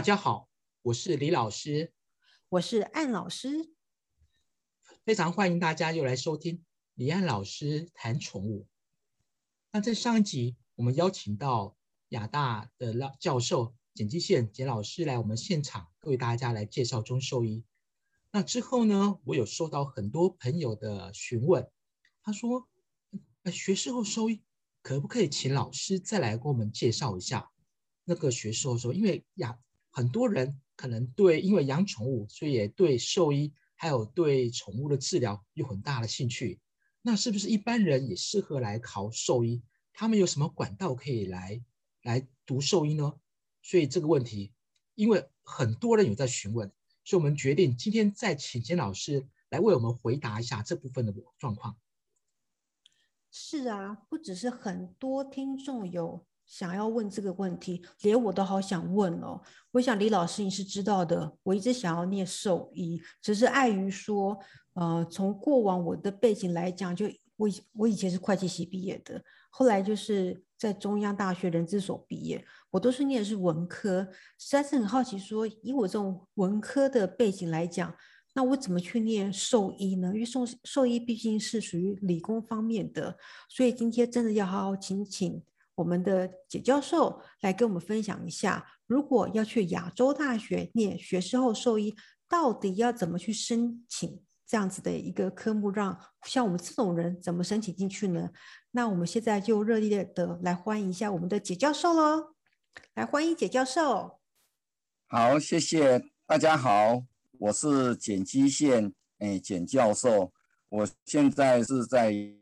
大家好，我是李老师，我是安老师，非常欢迎大家又来收听李安老师谈宠物。那在上一集，我们邀请到亚大的老教授简基宪简老师来我们现场，为大家来介绍中兽医。那之后呢，我有收到很多朋友的询问，他说：“学士后兽医可不可以请老师再来给我们介绍一下那个学士后兽？因为亚很多人可能对因为养宠物，所以也对兽医还有对宠物的治疗有很大的兴趣。那是不是一般人也适合来考兽医？他们有什么管道可以来来读兽医呢？所以这个问题，因为很多人有在询问，所以我们决定今天再请简老师来为我们回答一下这部分的状况。是啊，不只是很多听众有。想要问这个问题，连我都好想问哦。我想李老师你是知道的，我一直想要念兽医，只是碍于说，呃，从过往我的背景来讲，就我我以前是会计系毕业的，后来就是在中央大学人资所毕业，我都是念的是文科，实在是很好奇，说以我这种文科的背景来讲，那我怎么去念兽医呢？因为兽兽医毕竟是属于理工方面的，所以今天真的要好好请请。我们的简教授来跟我们分享一下，如果要去亚洲大学念学士后兽医，到底要怎么去申请这样子的一个科目，让像我们这种人怎么申请进去呢？那我们现在就热烈的来欢迎一下我们的简教授喽！来欢迎简教授。好，谢谢大家好，我是简基宪，哎，简教授，我现在是在。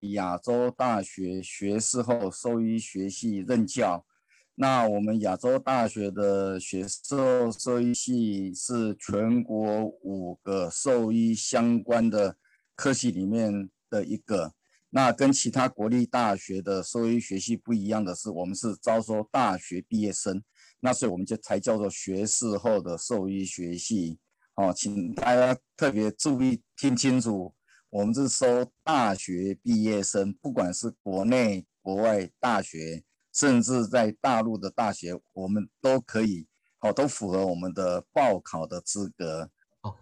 亚洲大学学士后兽医学系任教。那我们亚洲大学的学士后兽医系是全国五个兽医相关的科系里面的一个。那跟其他国立大学的兽医学系不一样的是，我们是招收大学毕业生。那所以我们就才叫做学士后的兽医学系。哦，请大家特别注意听清楚。我们是收大学毕业生，不管是国内、国外大学，甚至在大陆的大学，我们都可以，哦，都符合我们的报考的资格。哦，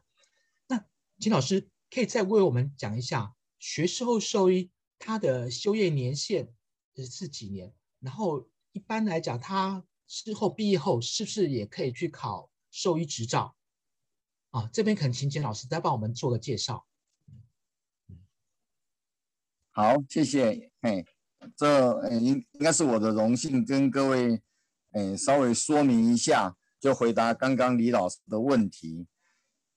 那金老师可以再为我们讲一下，学士后兽医他的修业年限是几年？然后一般来讲，他之后毕业后是不是也可以去考兽医执照？啊，这边可能请金老师再帮我们做个介绍。好，谢谢。嘿，这应应该是我的荣幸，跟各位，哎，稍微说明一下，就回答刚刚李老师的问题。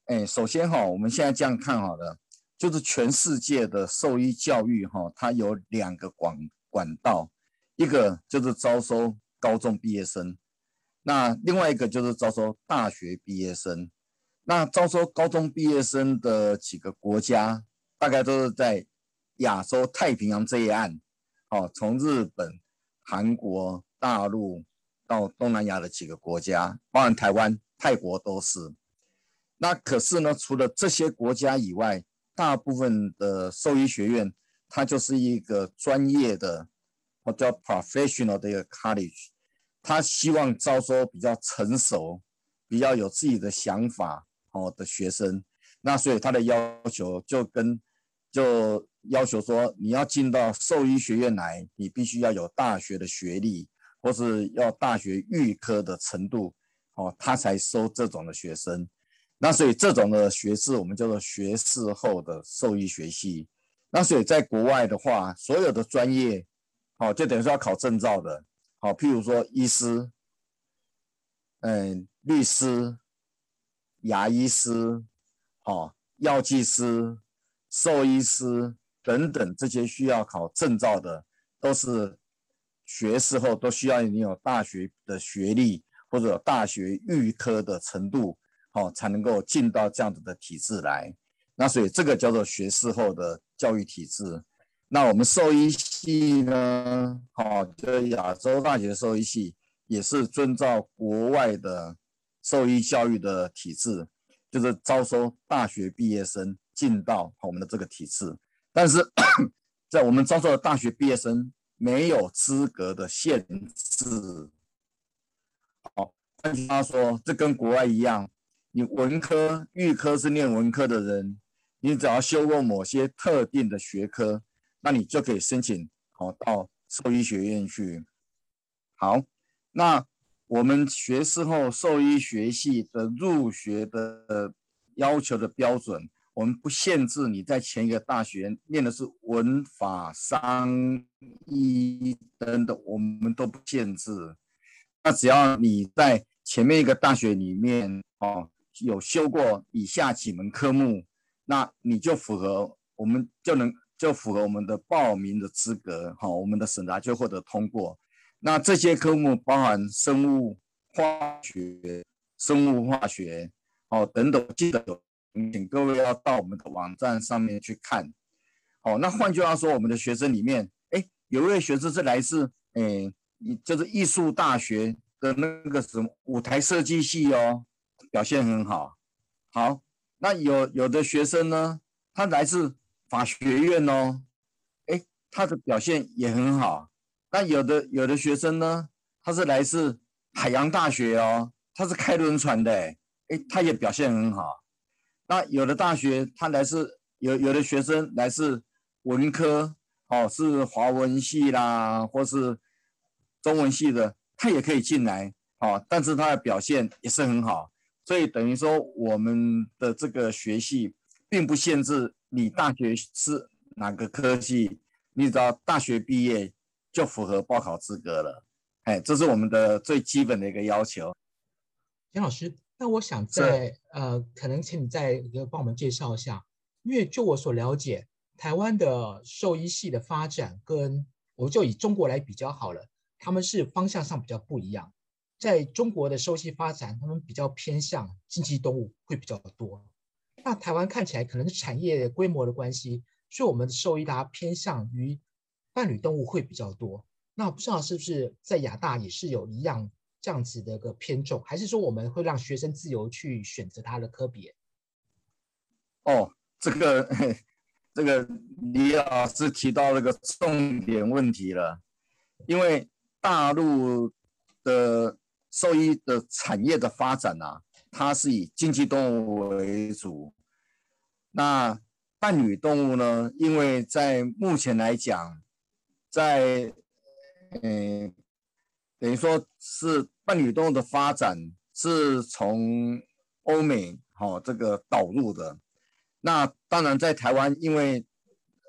哎，首先哈，我们现在这样看好了，就是全世界的兽医教育哈，它有两个管管道，一个就是招收高中毕业生，那另外一个就是招收大学毕业生。那招收高中毕业生的几个国家，大概都是在。亚洲太平洋这一岸，哦，从日本、韩国、大陆到东南亚的几个国家，包含台湾、泰国都是。那可是呢，除了这些国家以外，大部分的兽医学院，它就是一个专业的，或叫 professional 的一个 college，它希望招收比较成熟、比较有自己的想法哦的学生。那所以他的要求就跟就。要求说，你要进到兽医学院来，你必须要有大学的学历，或是要大学预科的程度，哦，他才收这种的学生。那所以这种的学士，我们叫做学士后的兽医学系。那所以在国外的话，所有的专业，哦，就等于说要考证照的，好，譬如说医师，嗯，律师，牙医师，哦，药剂师，兽医师。等等，这些需要考证照的，都是学士后都需要你有大学的学历或者有大学预科的程度，哦，才能够进到这样子的体制来。那所以这个叫做学士后的教育体制。那我们兽医系呢，哦，就亚洲大学兽医系也是遵照国外的兽医教育的体制，就是招收大学毕业生进到我们的这个体制。但是 在我们招收的大学毕业生没有资格的限制，好，换句话说，这跟国外一样，你文科、预科是念文科的人，你只要修过某些特定的学科，那你就可以申请好到兽医学院去。好，那我们学士后兽医学系的入学的要求的标准。我们不限制你在前一个大学念的是文法商医等等，我们都不限制。那只要你在前面一个大学里面哦有修过以下几门科目，那你就符合我们就能就符合我们的报名的资格，好，我们的审查就获得通过。那这些科目包含生物化学、生物化学哦等等，记得有。请各位要到我们的网站上面去看。好，那换句话说，我们的学生里面，哎，有一位学生是来自，哎，就是艺术大学的那个什么舞台设计系哦，表现很好。好，那有有的学生呢，他来自法学院哦，哎，他的表现也很好。那有的有的学生呢，他是来自海洋大学哦，他是开轮船的，哎，他也表现很好。那有的大学，他来自有有的学生来自文科，哦，是华文系啦，或是中文系的，他也可以进来，哦，但是他的表现也是很好，所以等于说我们的这个学系并不限制你大学是哪个科系，你只要大学毕业就符合报考资格了，哎，这是我们的最基本的一个要求。田老师。那我想在呃，可能请你再帮我们介绍一下，因为就我所了解，台湾的兽医系的发展跟我就以中国来比较好了，他们是方向上比较不一样。在中国的兽医发展，他们比较偏向经济动物会比较多。那台湾看起来可能是产业规模的关系，所以我们的兽医它偏向于伴侣动物会比较多。那不知道是不是在亚大也是有一样？这样子的一个偏重，还是说我们会让学生自由去选择他的科别？哦，这个这个李老师提到那个重点问题了，因为大陆的兽医的产业的发展啊，它是以经济动物为主。那伴侣动物呢？因为在目前来讲，在嗯。等于说是伴侣动物的发展是从欧美哈这个导入的，那当然在台湾，因为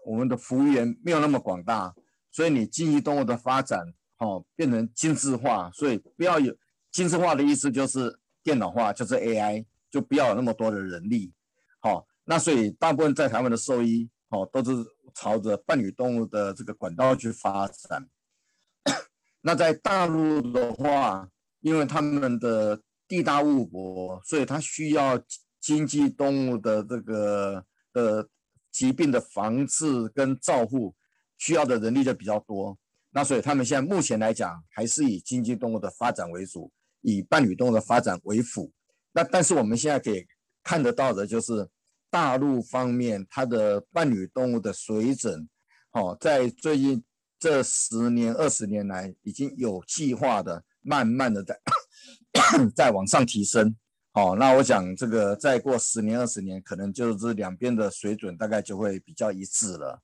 我们的服务员没有那么广大，所以你经济动物的发展哈变成精致化，所以不要有精致化的意思就是电脑化，就是 AI，就不要有那么多的人力，好，那所以大部分在台湾的兽医哦都是朝着伴侣动物的这个管道去发展。那在大陆的话，因为他们的地大物博，所以他需要经济动物的这个的疾病的防治跟照护，需要的人力就比较多。那所以他们现在目前来讲，还是以经济动物的发展为主，以伴侣动物的发展为辅。那但是我们现在可以看得到的就是，大陆方面它的伴侣动物的水准，哦，在最近。这十年、二十年来，已经有计划的、慢慢的在 在往上提升。好，那我想这个再过十年、二十年，可能就是两边的水准大概就会比较一致了。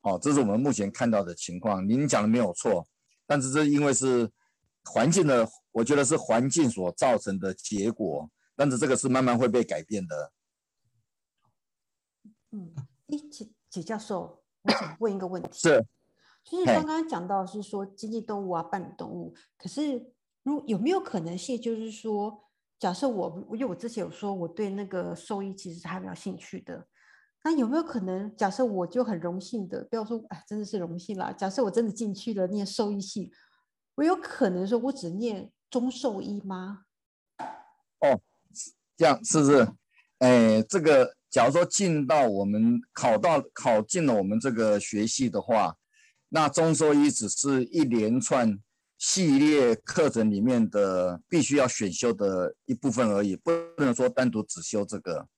好，这是我们目前看到的情况。您讲的没有错，但是这因为是环境的，我觉得是环境所造成的结果。但是这个是慢慢会被改变的。嗯，哎，启启教授，我想问一个问题。是。就是刚刚讲到是说经济动物啊，伴侣动物，可是如有没有可能性，就是说，假设我因为我之前有说我对那个兽医其实还蛮有兴趣的，那有没有可能，假设我就很荣幸的，不要说哎，真的是荣幸啦，假设我真的进去了念兽医系，我有可能说我只念中兽医吗？哦，这样是不是？哎，这个假如说进到我们考到考进了我们这个学系的话。那中兽医只是一连串系列课程里面的必须要选修的一部分而已，不能说单独只修这个。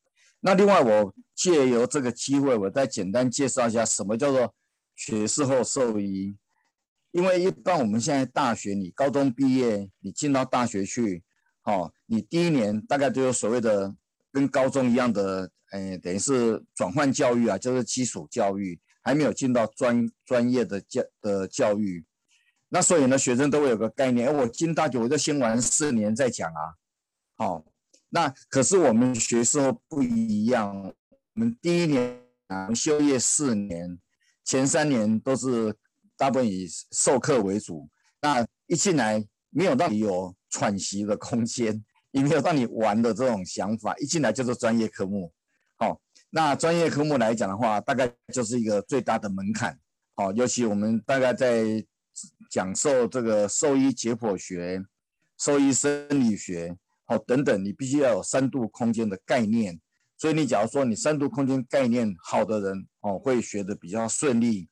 那另外，我借由这个机会，我再简单介绍一下什么叫做学士后兽医。因为一般我们现在大学，你高中毕业，你进到大学去，哦，你第一年大概就有所谓的跟高中一样的，哎，等于是转换教育啊，就是基础教育，还没有进到专专业的教的教育。那所以呢，学生都会有个概念，我进大学我就先玩四年再讲啊。好，那可是我们学时不一样，我们第一年啊修业四年，前三年都是大部分以授课为主。那一进来没有让你有喘息的空间，也没有让你玩的这种想法，一进来就是专业科目。好，那专业科目来讲的话，大概就是一个最大的门槛。好，尤其我们大概在讲授这个兽医解剖学、兽医生理学，好等等，你必须要有三度空间的概念。所以你假如说你三度空间概念好的人，哦，会学的比较顺利。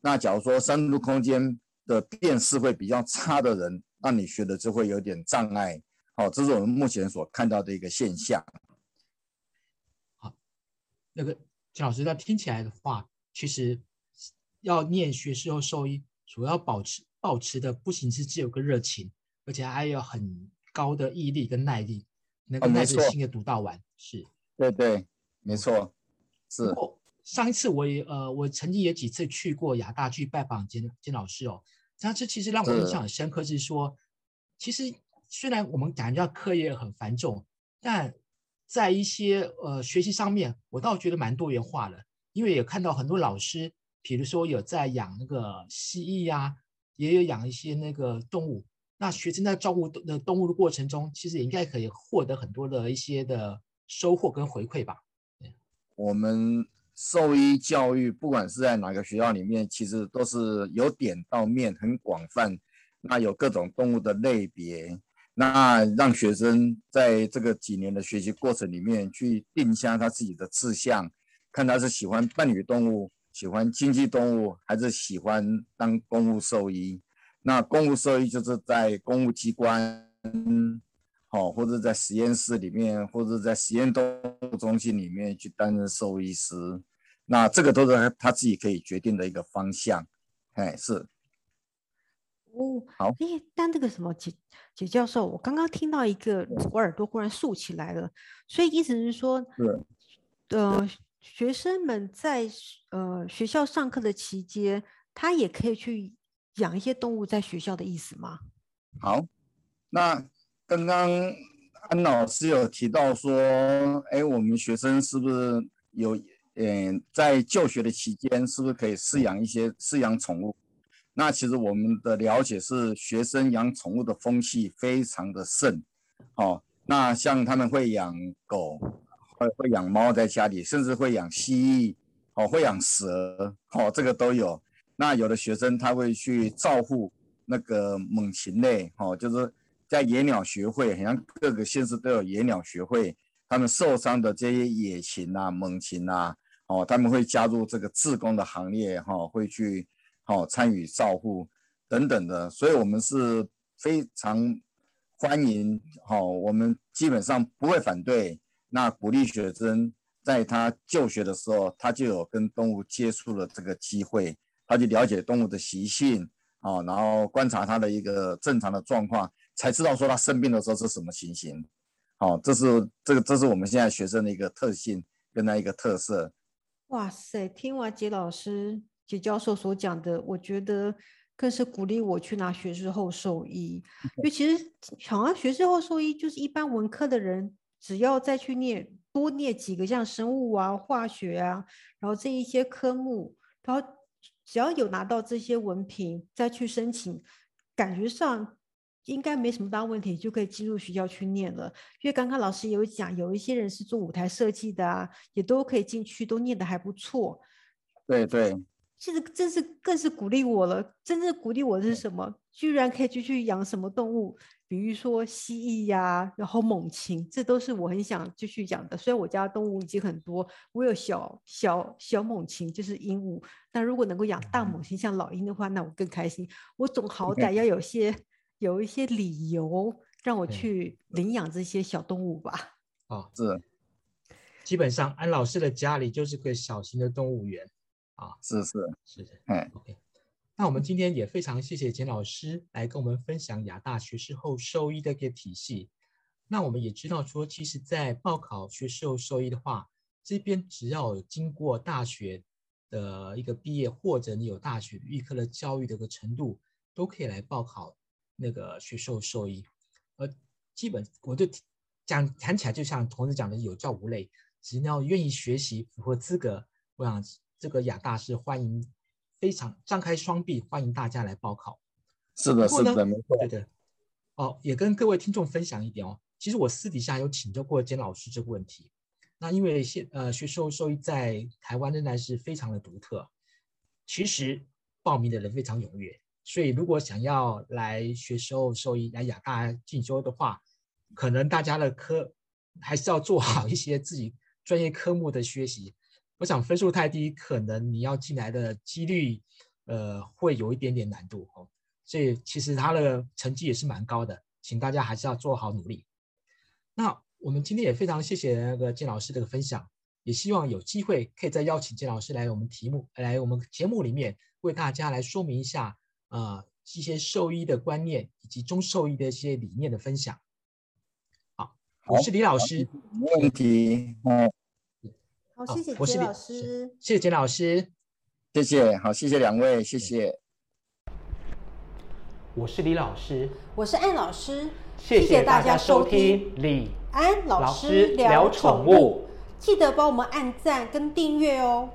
那假如说三度空间，的辨识会比较差的人，那你学的就会有点障碍。好，这是我们目前所看到的一个现象。好，那个金老师，那听起来的话，其实要念学士后兽医，主要保持保持的不仅是只有个热情，而且还有很高的毅力跟耐力，能够耐着性的读到完。是，对对，没错，是。上一次我也呃，我曾经也几次去过亚大去拜访金金老师哦。这这其实让我印象很深刻，是说，其实虽然我们感觉到课业很繁重，但在一些呃学习上面，我倒觉得蛮多元化的。因为也看到很多老师，比如说有在养那个蜥蜴呀，也有养一些那个动物。那学生在照顾的动物的过程中，其实也应该可以获得很多的一些的收获跟回馈吧。我们。兽医教育，不管是在哪个学校里面，其实都是由点到面，很广泛。那有各种动物的类别，那让学生在这个几年的学习过程里面，去定下他自己的志向，看他是喜欢伴侣动物，喜欢经济动物，还是喜欢当公务兽医。那公务兽医就是在公务机关。哦，或者在实验室里面，或者在实验动物中心里面去担任兽医师，那这个都是他自己可以决定的一个方向。哎，是。哦，好。哎，但那个什么解解教授，我刚刚听到一个，我耳朵忽然竖起来了。所以意思是说，对，呃，学生们在呃学校上课的期间，他也可以去养一些动物在学校的意思吗？好，那。刚刚安老师有提到说，哎，我们学生是不是有，嗯，在就学的期间，是不是可以饲养一些饲养宠物？那其实我们的了解是，学生养宠物的风气非常的盛。哦，那像他们会养狗，会会养猫在家里，甚至会养蜥蜴，哦，会养蛇，哦，这个都有。那有的学生他会去照顾那个猛禽类，哦，就是。在野鸟学会，好像各个县市都有野鸟学会，他们受伤的这些野禽啊、猛禽啊，哦，他们会加入这个志工的行列，哈，会去，哦，参与照护等等的，所以我们是非常欢迎，哈，我们基本上不会反对，那鼓励学生在他就学的时候，他就有跟动物接触的这个机会，他就了解动物的习性，啊，然后观察它的一个正常的状况。才知道说他生病的时候是什么情形，好，这是这个这是我们现在学生的一个特性跟他一个特色。哇塞，听完杰老师杰教授所讲的，我觉得更是鼓励我去拿学士后兽医，因为其实好像学士后兽医就是一般文科的人，只要再去念多念几个像生物啊、化学啊，然后这一些科目，然后只要有拿到这些文凭再去申请，感觉上。应该没什么大问题，就可以进入学校去念了。因为刚刚老师有讲，有一些人是做舞台设计的啊，也都可以进去，都念得还不错。对对，其实真是更是鼓励我了。真正鼓励我的是什么？居然可以继续养什么动物，比如说蜥蜴呀，然后猛禽，这都是我很想继续养的。虽然我家动物已经很多，我有小小小猛禽，就是鹦鹉。但如果能够养大猛禽，像老鹰的话，那我更开心。我总好歹要有些。有一些理由让我去领养这些小动物吧。哦，是，基本上安老师的家里就是个小型的动物园啊。是是是的，哎，OK。那我们今天也非常谢谢简老师来跟我们分享亚大学士后兽医的一个体系。那我们也知道说，其实，在报考学士后兽医的话，这边只要有经过大学的一个毕业，或者你有大学预科的教育的一个程度，都可以来报考那个学兽兽医。呃，基本我就讲谈起来，就像同事讲的，有教无类，只要愿意学习，符合资格，我想这个亚大是欢迎，非常张开双臂欢迎大家来报考。是的，是的，没错，对的。哦，也跟各位听众分享一点哦。其实我私底下有请教过简老师这个问题。那因为现呃学兽兽医在台湾仍然是非常的独特，其实报名的人非常踊跃，所以如果想要来学兽兽医来亚大进修的话，可能大家的科还是要做好一些自己专业科目的学习。我想分数太低，可能你要进来的几率呃会有一点点难度哦。所以其实他的成绩也是蛮高的，请大家还是要做好努力。那我们今天也非常谢谢那个金老师这个分享，也希望有机会可以再邀请金老师来我们题目来我们节目里面为大家来说明一下啊一些兽医的观念以及中兽医的一些理念的分享。好，我是李老师。没问题。好，谢谢杰老师。谢谢金老师。谢谢，好，谢谢两位，谢谢。我是李老师。我是安老师。谢谢大家收听李安老师聊宠物，记得帮我们按赞跟订阅哦。